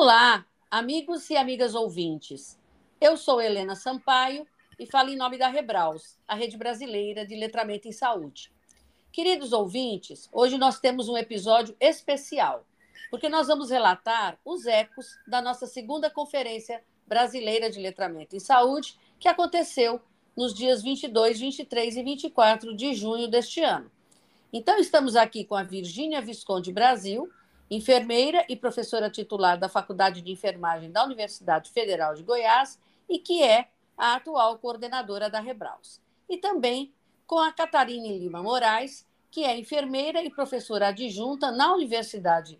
Olá, amigos e amigas ouvintes. Eu sou Helena Sampaio e falo em nome da Rebraus, a rede brasileira de letramento em saúde. Queridos ouvintes, hoje nós temos um episódio especial, porque nós vamos relatar os ecos da nossa segunda Conferência Brasileira de Letramento em Saúde, que aconteceu nos dias 22, 23 e 24 de junho deste ano. Então, estamos aqui com a Virgínia Visconde Brasil, enfermeira e professora titular da Faculdade de Enfermagem da Universidade Federal de Goiás e que é a atual coordenadora da Rebraus. E também com a Catarine Lima Moraes, que é enfermeira e professora adjunta na Universidade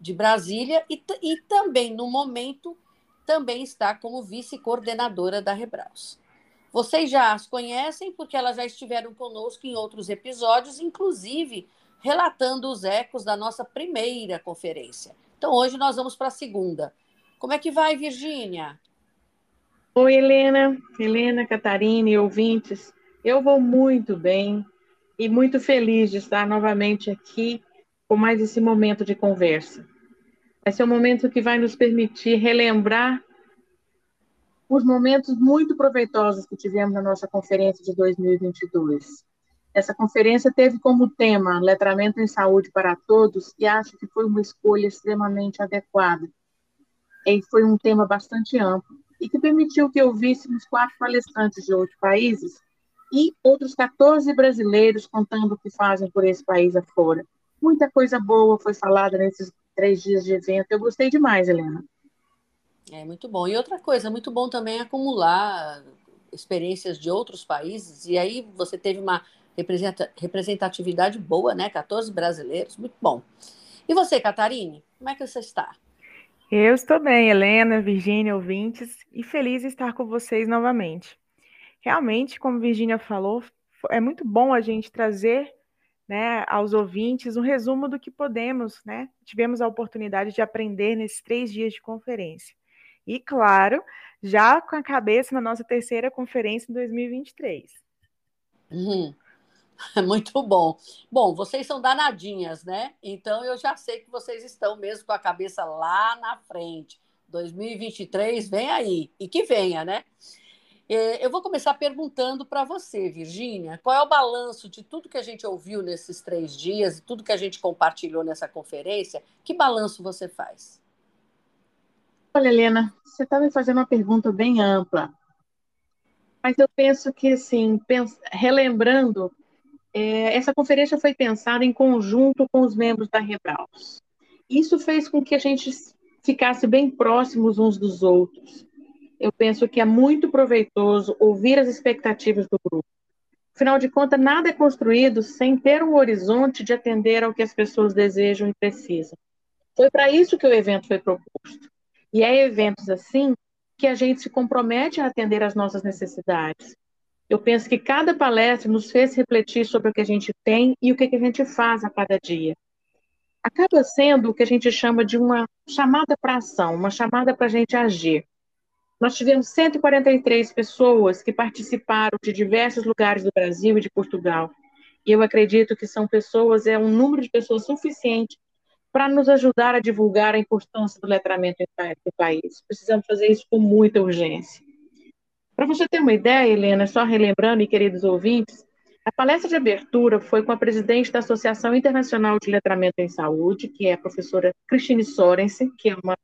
de Brasília e, e também, no momento, também está como vice-coordenadora da Rebraus. Vocês já as conhecem porque elas já estiveram conosco em outros episódios, inclusive relatando os ecos da nossa primeira conferência. Então, hoje nós vamos para a segunda. Como é que vai, Virgínia? Oi, Helena, Helena, Catarina ouvintes. Eu vou muito bem e muito feliz de estar novamente aqui com mais esse momento de conversa. Vai ser um momento que vai nos permitir relembrar os momentos muito proveitosos que tivemos na nossa conferência de 2022. Essa conferência teve como tema Letramento em Saúde para Todos e acho que foi uma escolha extremamente adequada. E foi um tema bastante amplo e que permitiu que ouvíssemos quatro palestrantes de outros países e outros 14 brasileiros contando o que fazem por esse país afora. Muita coisa boa foi falada nesses três dias de evento. Eu gostei demais, Helena. É muito bom. E outra coisa, muito bom também acumular experiências de outros países. E aí você teve uma representatividade boa, né? 14 brasileiros, muito bom. E você, Catarine, como é que você está? Eu estou bem, Helena, Virgínia, ouvintes, e feliz de estar com vocês novamente. Realmente, como Virgínia falou, é muito bom a gente trazer né, aos ouvintes um resumo do que podemos, né? Tivemos a oportunidade de aprender nesses três dias de conferência. E, claro, já com a cabeça na nossa terceira conferência em 2023. Uhum. Muito bom. Bom, vocês são danadinhas, né? Então eu já sei que vocês estão mesmo com a cabeça lá na frente. 2023 vem aí. E que venha, né? É, eu vou começar perguntando para você, Virgínia, qual é o balanço de tudo que a gente ouviu nesses três dias, tudo que a gente compartilhou nessa conferência? Que balanço você faz? Olha, Helena, você está me fazendo uma pergunta bem ampla. Mas eu penso que, assim, relembrando é, essa conferência foi pensada em conjunto com os membros da Rebraus. Isso fez com que a gente ficasse bem próximos uns dos outros. Eu penso que é muito proveitoso ouvir as expectativas do grupo. Afinal de contas, nada é construído sem ter um horizonte de atender ao que as pessoas desejam e precisam. Foi para isso que o evento foi proposto. E é eventos assim que a gente se compromete a atender às nossas necessidades. Eu penso que cada palestra nos fez refletir sobre o que a gente tem e o que a gente faz a cada dia. Acaba sendo o que a gente chama de uma chamada para ação, uma chamada para a gente agir. Nós tivemos 143 pessoas que participaram de diversos lugares do Brasil e de Portugal. E eu acredito que são pessoas, é um número de pessoas suficiente para nos ajudar a divulgar a importância do letramento do país. Precisamos fazer isso com muita urgência. Para você ter uma ideia, Helena, só relembrando e queridos ouvintes, a palestra de abertura foi com a presidente da Associação Internacional de Letramento em Saúde, que é a professora Christine Sorensen, que é uma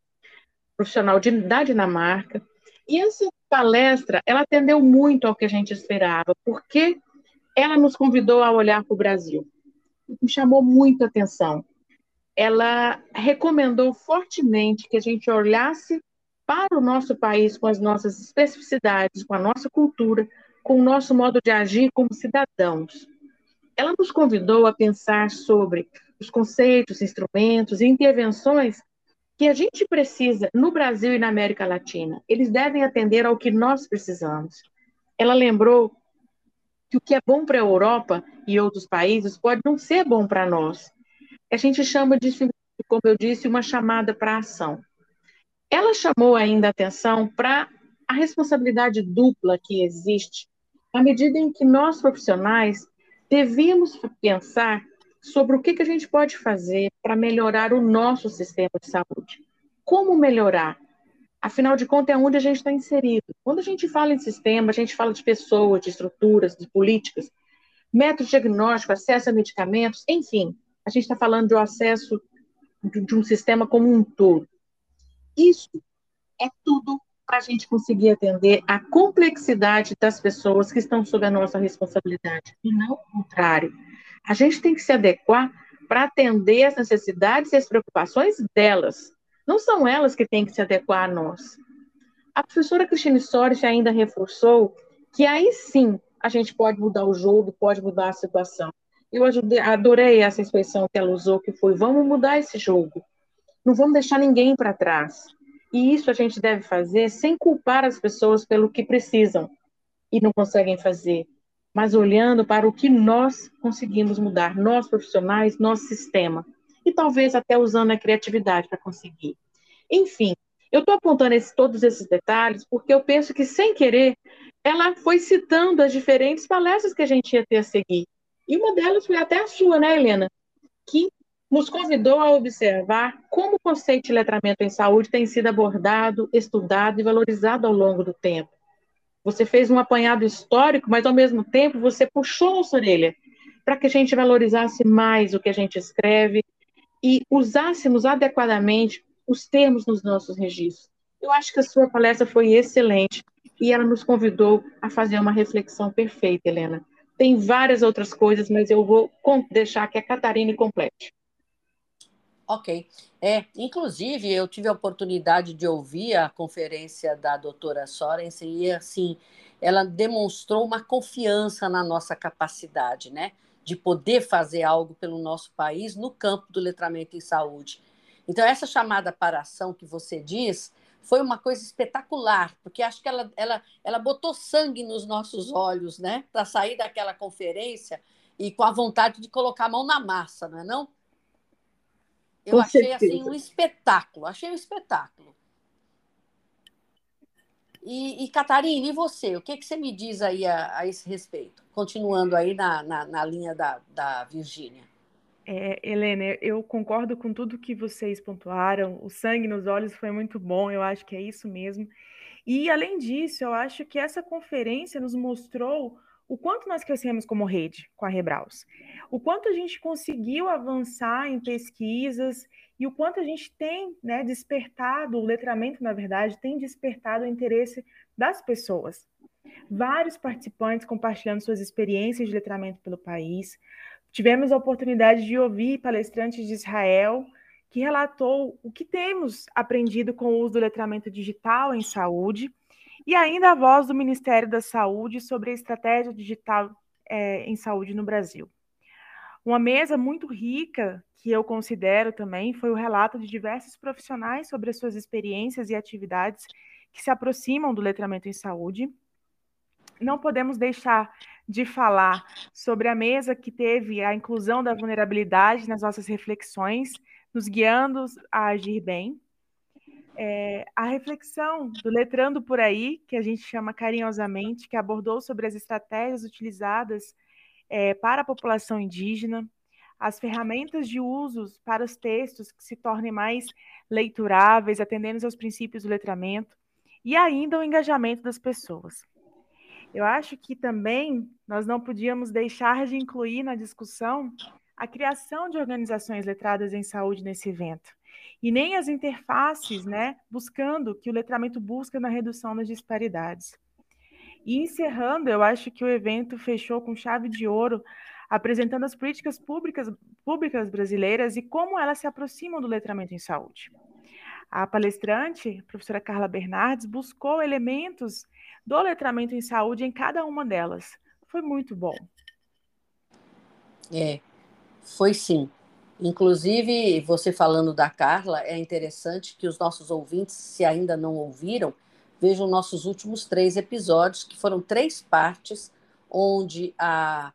profissional de, da Dinamarca. E essa palestra, ela atendeu muito ao que a gente esperava, porque ela nos convidou a olhar para o Brasil. Me chamou muito atenção. Ela recomendou fortemente que a gente olhasse para o nosso país com as nossas especificidades, com a nossa cultura, com o nosso modo de agir como cidadãos. Ela nos convidou a pensar sobre os conceitos, instrumentos e intervenções que a gente precisa no Brasil e na América Latina. Eles devem atender ao que nós precisamos. Ela lembrou que o que é bom para a Europa e outros países pode não ser bom para nós. A gente chama disso, como eu disse, uma chamada para ação. Ela chamou ainda atenção para a responsabilidade dupla que existe, à medida em que nós profissionais devíamos pensar sobre o que, que a gente pode fazer para melhorar o nosso sistema de saúde. como melhorar. Afinal de contas, é onde a gente está inserido. Quando a gente fala em sistema, a gente fala de pessoas, de estruturas, de políticas, método diagnóstico, acesso a medicamentos, enfim, a gente está falando do acesso de um sistema como um todo. Isso é tudo para a gente conseguir atender a complexidade das pessoas que estão sob a nossa responsabilidade, e não o contrário. A gente tem que se adequar para atender as necessidades e as preocupações delas. Não são elas que têm que se adequar a nós. A professora Cristine Soares ainda reforçou que aí sim a gente pode mudar o jogo, pode mudar a situação. Eu ajudei, adorei essa expressão que ela usou, que foi: vamos mudar esse jogo. Não vamos deixar ninguém para trás. E isso a gente deve fazer sem culpar as pessoas pelo que precisam e não conseguem fazer, mas olhando para o que nós conseguimos mudar, nós profissionais, nosso sistema. E talvez até usando a criatividade para conseguir. Enfim, eu estou apontando esse, todos esses detalhes porque eu penso que, sem querer, ela foi citando as diferentes palestras que a gente ia ter a seguir. E uma delas foi até a sua, né, Helena? Que nos convidou a observar como o conceito de letramento em saúde tem sido abordado, estudado e valorizado ao longo do tempo. Você fez um apanhado histórico, mas ao mesmo tempo você puxou nossa orelha para que a gente valorizasse mais o que a gente escreve e usássemos adequadamente os termos nos nossos registros. Eu acho que a sua palestra foi excelente e ela nos convidou a fazer uma reflexão perfeita, Helena. Tem várias outras coisas, mas eu vou deixar que a Catarina complete. Ok. É, inclusive, eu tive a oportunidade de ouvir a conferência da doutora Sorensen e, assim, ela demonstrou uma confiança na nossa capacidade, né? De poder fazer algo pelo nosso país no campo do letramento em saúde. Então, essa chamada para ação que você diz foi uma coisa espetacular, porque acho que ela, ela, ela botou sangue nos nossos olhos, né? Para sair daquela conferência e com a vontade de colocar a mão na massa, não é não? Eu Com achei certeza. assim um espetáculo, achei um espetáculo. E, e Catarina, e você? O que, que você me diz aí a, a esse respeito? Continuando aí na, na, na linha da, da Virgínia. É, Helena, eu concordo com tudo que vocês pontuaram. O sangue nos olhos foi muito bom, eu acho que é isso mesmo. E, além disso, eu acho que essa conferência nos mostrou o quanto nós crescemos como rede com a Rebraus, o quanto a gente conseguiu avançar em pesquisas e o quanto a gente tem né, despertado, o letramento, na verdade, tem despertado o interesse das pessoas. Vários participantes compartilhando suas experiências de letramento pelo país. Tivemos a oportunidade de ouvir palestrantes de Israel que relatou o que temos aprendido com o uso do letramento digital em saúde e ainda a voz do Ministério da Saúde sobre a estratégia digital é, em saúde no Brasil. Uma mesa muito rica, que eu considero também, foi o relato de diversos profissionais sobre as suas experiências e atividades que se aproximam do letramento em saúde. Não podemos deixar de falar sobre a mesa que teve a inclusão da vulnerabilidade nas nossas reflexões, nos guiando a agir bem é, a reflexão do Letrando por Aí, que a gente chama carinhosamente, que abordou sobre as estratégias utilizadas é, para a população indígena, as ferramentas de usos para os textos que se tornem mais leituráveis, atendendo aos princípios do letramento, e ainda o engajamento das pessoas. Eu acho que também nós não podíamos deixar de incluir na discussão a criação de organizações letradas em saúde nesse evento e nem as interfaces, né, buscando que o letramento busca na redução das disparidades. E encerrando, eu acho que o evento fechou com chave de ouro, apresentando as políticas públicas, públicas brasileiras e como elas se aproximam do letramento em saúde. A palestrante, a professora Carla Bernardes, buscou elementos do letramento em saúde em cada uma delas. Foi muito bom. É, foi sim. Inclusive, você falando da Carla, é interessante que os nossos ouvintes, se ainda não ouviram, vejam nossos últimos três episódios, que foram três partes, onde a,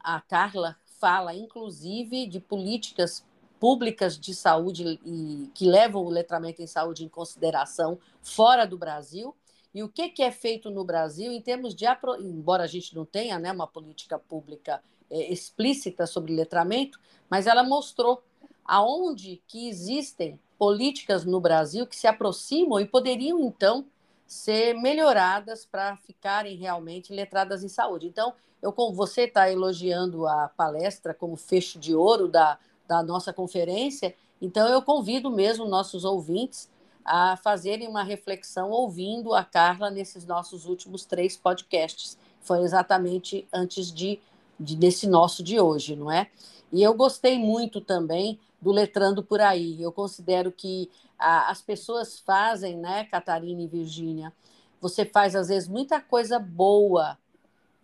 a Carla fala, inclusive, de políticas públicas de saúde e que levam o letramento em saúde em consideração fora do Brasil. E o que, que é feito no Brasil em termos de, embora a gente não tenha né, uma política pública é, explícita sobre letramento, mas ela mostrou aonde que existem políticas no Brasil que se aproximam e poderiam, então, ser melhoradas para ficarem realmente letradas em saúde. Então, eu como você está elogiando a palestra como fecho de ouro da, da nossa conferência, então eu convido mesmo nossos ouvintes a fazerem uma reflexão ouvindo a Carla nesses nossos últimos três podcasts. Foi exatamente antes de, de desse nosso de hoje, não é? E eu gostei muito também do Letrando por Aí. Eu considero que a, as pessoas fazem, né, Catarina e Virgínia? Você faz, às vezes, muita coisa boa.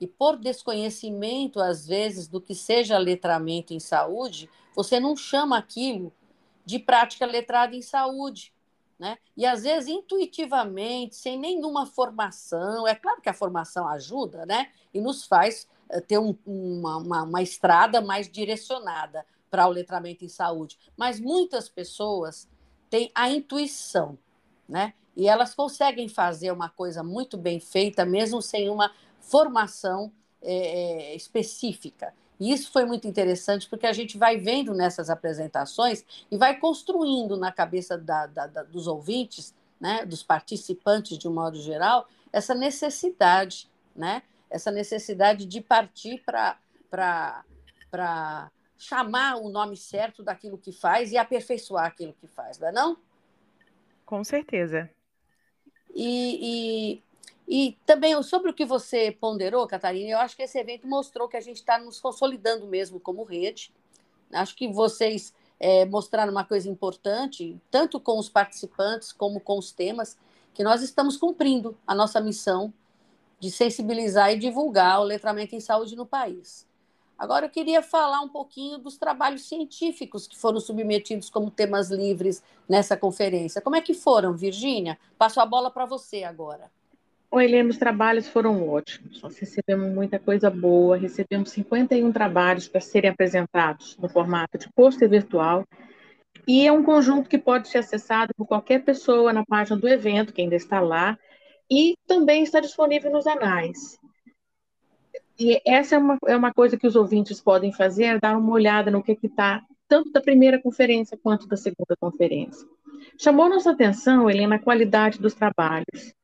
E por desconhecimento, às vezes, do que seja letramento em saúde, você não chama aquilo de prática letrada em saúde. Né? E às vezes intuitivamente, sem nenhuma formação, é claro que a formação ajuda, né? E nos faz ter um, uma, uma, uma estrada mais direcionada para o letramento em saúde. Mas muitas pessoas têm a intuição, né? E elas conseguem fazer uma coisa muito bem feita, mesmo sem uma formação é, específica. E isso foi muito interessante, porque a gente vai vendo nessas apresentações e vai construindo na cabeça da, da, da, dos ouvintes, né, dos participantes de um modo geral, essa necessidade, né, essa necessidade de partir para chamar o nome certo daquilo que faz e aperfeiçoar aquilo que faz, não é não? Com certeza. E, e, e também sobre o que você ponderou, Catarina, eu acho que esse evento mostrou que a gente está nos consolidando mesmo como rede. Acho que vocês é, mostraram uma coisa importante, tanto com os participantes como com os temas, que nós estamos cumprindo a nossa missão de sensibilizar e divulgar o letramento em saúde no país. Agora, eu queria falar um pouquinho dos trabalhos científicos que foram submetidos como temas livres nessa conferência. Como é que foram, Virgínia? Passo a bola para você agora. Oi, Helena, os trabalhos foram ótimos. Nós recebemos muita coisa boa, recebemos 51 trabalhos para serem apresentados no formato de pôster virtual. E é um conjunto que pode ser acessado por qualquer pessoa na página do evento, que ainda está lá, e também está disponível nos anais. E essa é uma, é uma coisa que os ouvintes podem fazer, é dar uma olhada no que está, tanto da primeira conferência quanto da segunda conferência. Chamou nossa atenção, Helena, a qualidade dos trabalhos.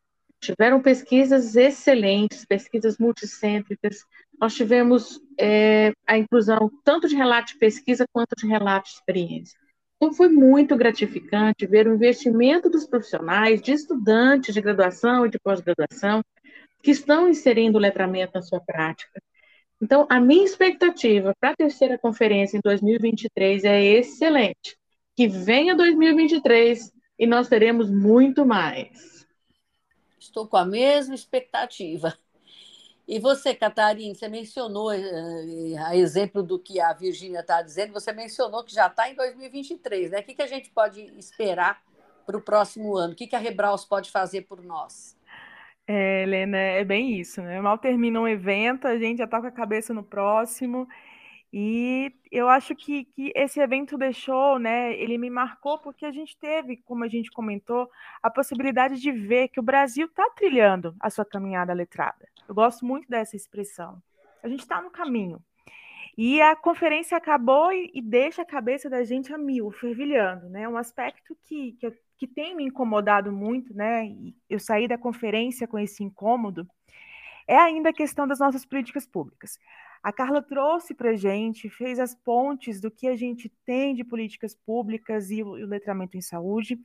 Tiveram pesquisas excelentes, pesquisas multicêntricas. Nós tivemos é, a inclusão tanto de relato de pesquisa quanto de relato de experiência. Então, foi muito gratificante ver o investimento dos profissionais, de estudantes de graduação e de pós-graduação, que estão inserindo o letramento na sua prática. Então, a minha expectativa para a terceira conferência em 2023 é excelente. Que venha 2023 e nós teremos muito mais. Estou com a mesma expectativa. E você, Catarina, você mencionou, eh, a exemplo do que a Virgínia está dizendo, você mencionou que já está em 2023, né? O que, que a gente pode esperar para o próximo ano? O que, que a Rebraus pode fazer por nós? É, Helena, é bem isso, né? Mal termina um evento, a gente já está com a cabeça no próximo. E eu acho que, que esse evento deixou, né? Ele me marcou porque a gente teve, como a gente comentou, a possibilidade de ver que o Brasil está trilhando a sua caminhada letrada. Eu gosto muito dessa expressão. A gente está no caminho. E a conferência acabou e, e, deixa a cabeça da gente a mil, fervilhando, né? Um aspecto que, que que tem me incomodado muito, né? E eu saí da conferência com esse incômodo, é ainda a questão das nossas políticas públicas. A Carla trouxe para a gente, fez as pontes do que a gente tem de políticas públicas e o, e o letramento em saúde,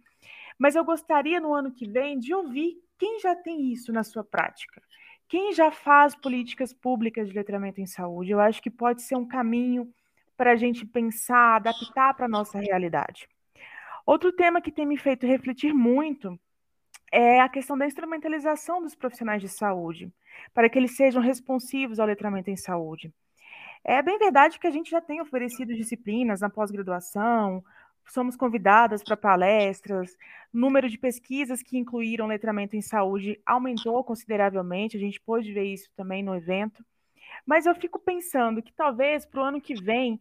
mas eu gostaria no ano que vem de ouvir quem já tem isso na sua prática. Quem já faz políticas públicas de letramento em saúde? Eu acho que pode ser um caminho para a gente pensar, adaptar para a nossa realidade. Outro tema que tem me feito refletir muito é a questão da instrumentalização dos profissionais de saúde, para que eles sejam responsivos ao letramento em saúde. É bem verdade que a gente já tem oferecido disciplinas na pós-graduação, somos convidadas para palestras, número de pesquisas que incluíram letramento em saúde aumentou consideravelmente, a gente pôde ver isso também no evento. Mas eu fico pensando que talvez para o ano que vem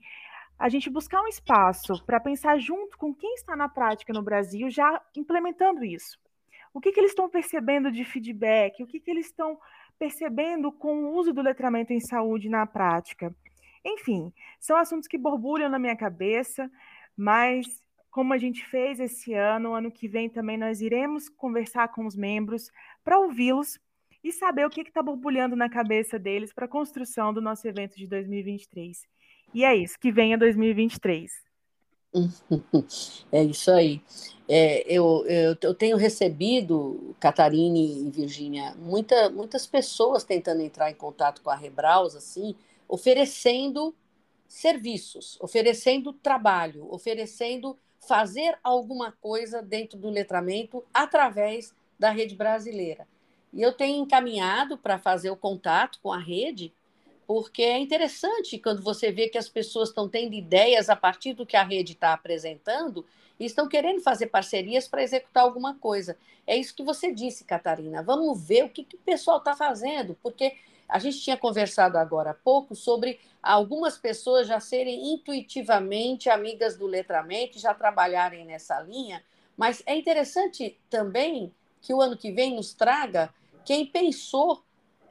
a gente buscar um espaço para pensar junto com quem está na prática no Brasil já implementando isso. O que, que eles estão percebendo de feedback? O que, que eles estão percebendo com o uso do letramento em saúde na prática? Enfim, são assuntos que borbulham na minha cabeça, mas como a gente fez esse ano, ano que vem também nós iremos conversar com os membros para ouvi-los e saber o que está borbulhando na cabeça deles para a construção do nosso evento de 2023. E é isso, que venha 2023. É isso aí. É, eu, eu, eu, tenho recebido, Catarine e Virgínia, muita, muitas pessoas tentando entrar em contato com a Rebraus, assim, oferecendo serviços, oferecendo trabalho, oferecendo fazer alguma coisa dentro do letramento através da rede brasileira. E eu tenho encaminhado para fazer o contato com a rede, porque é interessante quando você vê que as pessoas estão tendo ideias a partir do que a rede está apresentando e estão querendo fazer parcerias para executar alguma coisa. É isso que você disse, Catarina. Vamos ver o que, que o pessoal está fazendo, porque a gente tinha conversado agora há pouco sobre algumas pessoas já serem intuitivamente amigas do letramento, já trabalharem nessa linha, mas é interessante também que o ano que vem nos traga quem pensou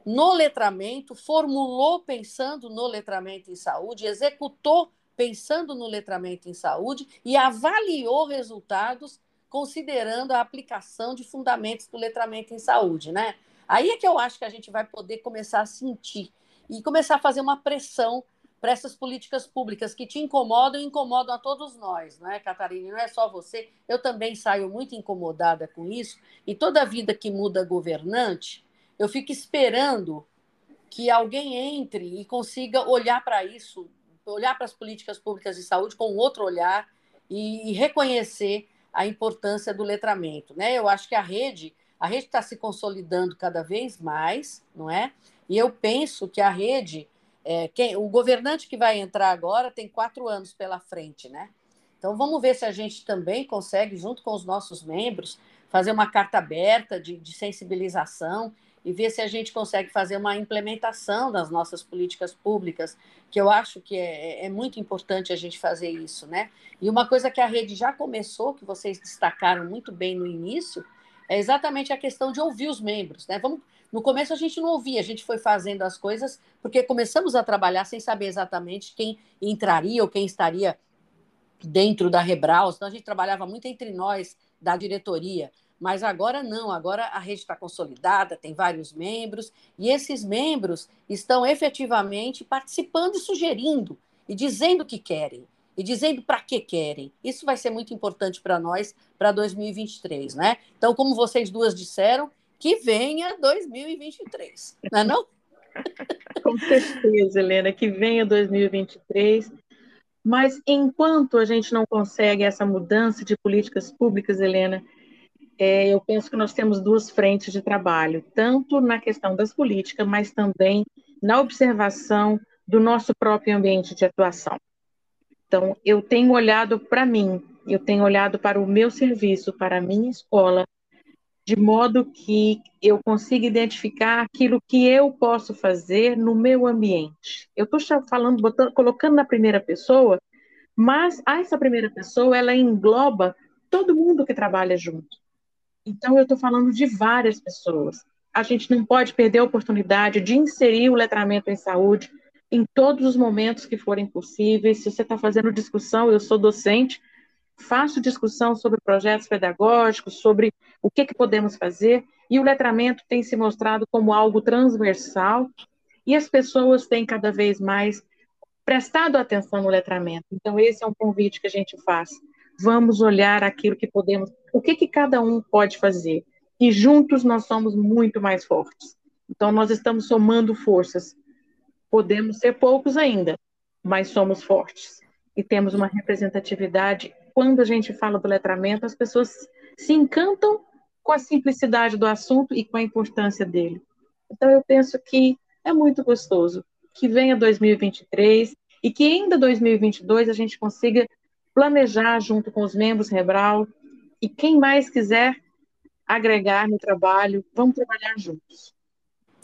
no letramento, formulou pensando no letramento em saúde, executou pensando no letramento em saúde e avaliou resultados considerando a aplicação de fundamentos do letramento em saúde, né? Aí é que eu acho que a gente vai poder começar a sentir e começar a fazer uma pressão para essas políticas públicas que te incomodam e incomodam a todos nós, não é, Catarina? Não é só você. Eu também saio muito incomodada com isso. E toda vida que muda governante, eu fico esperando que alguém entre e consiga olhar para isso, olhar para as políticas públicas de saúde com outro olhar e, reconhecer a importância do letramento, né? Eu acho que a rede, a rede está se consolidando cada vez mais, não é? E eu penso que a rede é, quem, o governante que vai entrar agora tem quatro anos pela frente, né? Então vamos ver se a gente também consegue, junto com os nossos membros, fazer uma carta aberta de, de sensibilização e ver se a gente consegue fazer uma implementação das nossas políticas públicas, que eu acho que é, é, muito importante a gente fazer isso, né? E uma coisa que a rede já começou, que vocês destacaram muito bem no início, é exatamente a questão de ouvir os membros, né? Vamos no começo a gente não ouvia, a gente foi fazendo as coisas porque começamos a trabalhar sem saber exatamente quem entraria ou quem estaria dentro da Rebraus. Então a gente trabalhava muito entre nós da diretoria. Mas agora não, agora a rede está consolidada, tem vários membros, e esses membros estão efetivamente participando e sugerindo, e dizendo o que querem, e dizendo para que querem. Isso vai ser muito importante para nós para 2023, né? Então, como vocês duas disseram, que venha 2023, não é não? Com certeza, Helena, que venha 2023. Mas enquanto a gente não consegue essa mudança de políticas públicas, Helena, é, eu penso que nós temos duas frentes de trabalho, tanto na questão das políticas, mas também na observação do nosso próprio ambiente de atuação. Então, eu tenho olhado para mim, eu tenho olhado para o meu serviço, para a minha escola, de modo que eu consiga identificar aquilo que eu posso fazer no meu ambiente. Eu estou falando, botando, colocando na primeira pessoa, mas essa primeira pessoa ela engloba todo mundo que trabalha junto. Então eu estou falando de várias pessoas. A gente não pode perder a oportunidade de inserir o letramento em saúde em todos os momentos que forem possíveis. Se você está fazendo discussão, eu sou docente, faço discussão sobre projetos pedagógicos, sobre o que, que podemos fazer, e o letramento tem se mostrado como algo transversal, e as pessoas têm cada vez mais prestado atenção no letramento. Então, esse é um convite que a gente faz. Vamos olhar aquilo que podemos, o que, que cada um pode fazer. E juntos nós somos muito mais fortes. Então, nós estamos somando forças. Podemos ser poucos ainda, mas somos fortes. E temos uma representatividade quando a gente fala do letramento, as pessoas se encantam com a simplicidade do assunto e com a importância dele. Então, eu penso que é muito gostoso que venha 2023 e que ainda 2022 a gente consiga planejar junto com os membros Rebral e quem mais quiser agregar no trabalho, vamos trabalhar juntos.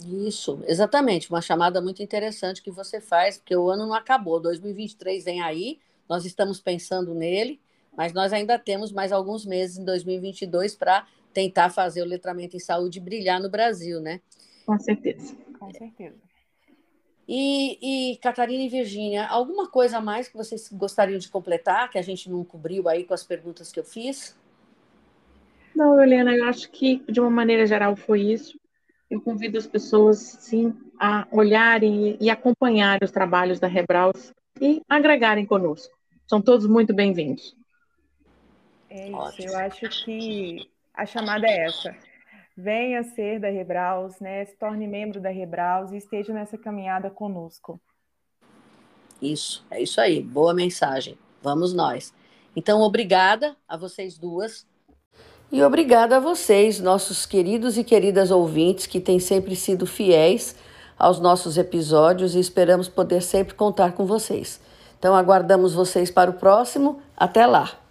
Isso, exatamente, uma chamada muito interessante que você faz, porque o ano não acabou, 2023 vem aí, nós estamos pensando nele, mas nós ainda temos mais alguns meses em 2022 para tentar fazer o letramento em saúde brilhar no Brasil, né? Com certeza. Com certeza. E, e Catarina e Virgínia, alguma coisa a mais que vocês gostariam de completar, que a gente não cobriu aí com as perguntas que eu fiz? Não, Helena, eu acho que de uma maneira geral foi isso. Eu convido as pessoas, sim, a olharem e acompanharem os trabalhos da Rebraus e agregarem conosco. São todos muito bem-vindos. É isso, Ótimo. eu acho que a chamada é essa. Venha ser da Rebraus, né? Se torne membro da Rebraus e esteja nessa caminhada conosco. Isso, é isso aí. Boa mensagem. Vamos nós. Então, obrigada a vocês duas. E obrigada a vocês, nossos queridos e queridas ouvintes, que têm sempre sido fiéis aos nossos episódios e esperamos poder sempre contar com vocês. Então, aguardamos vocês para o próximo. Até lá!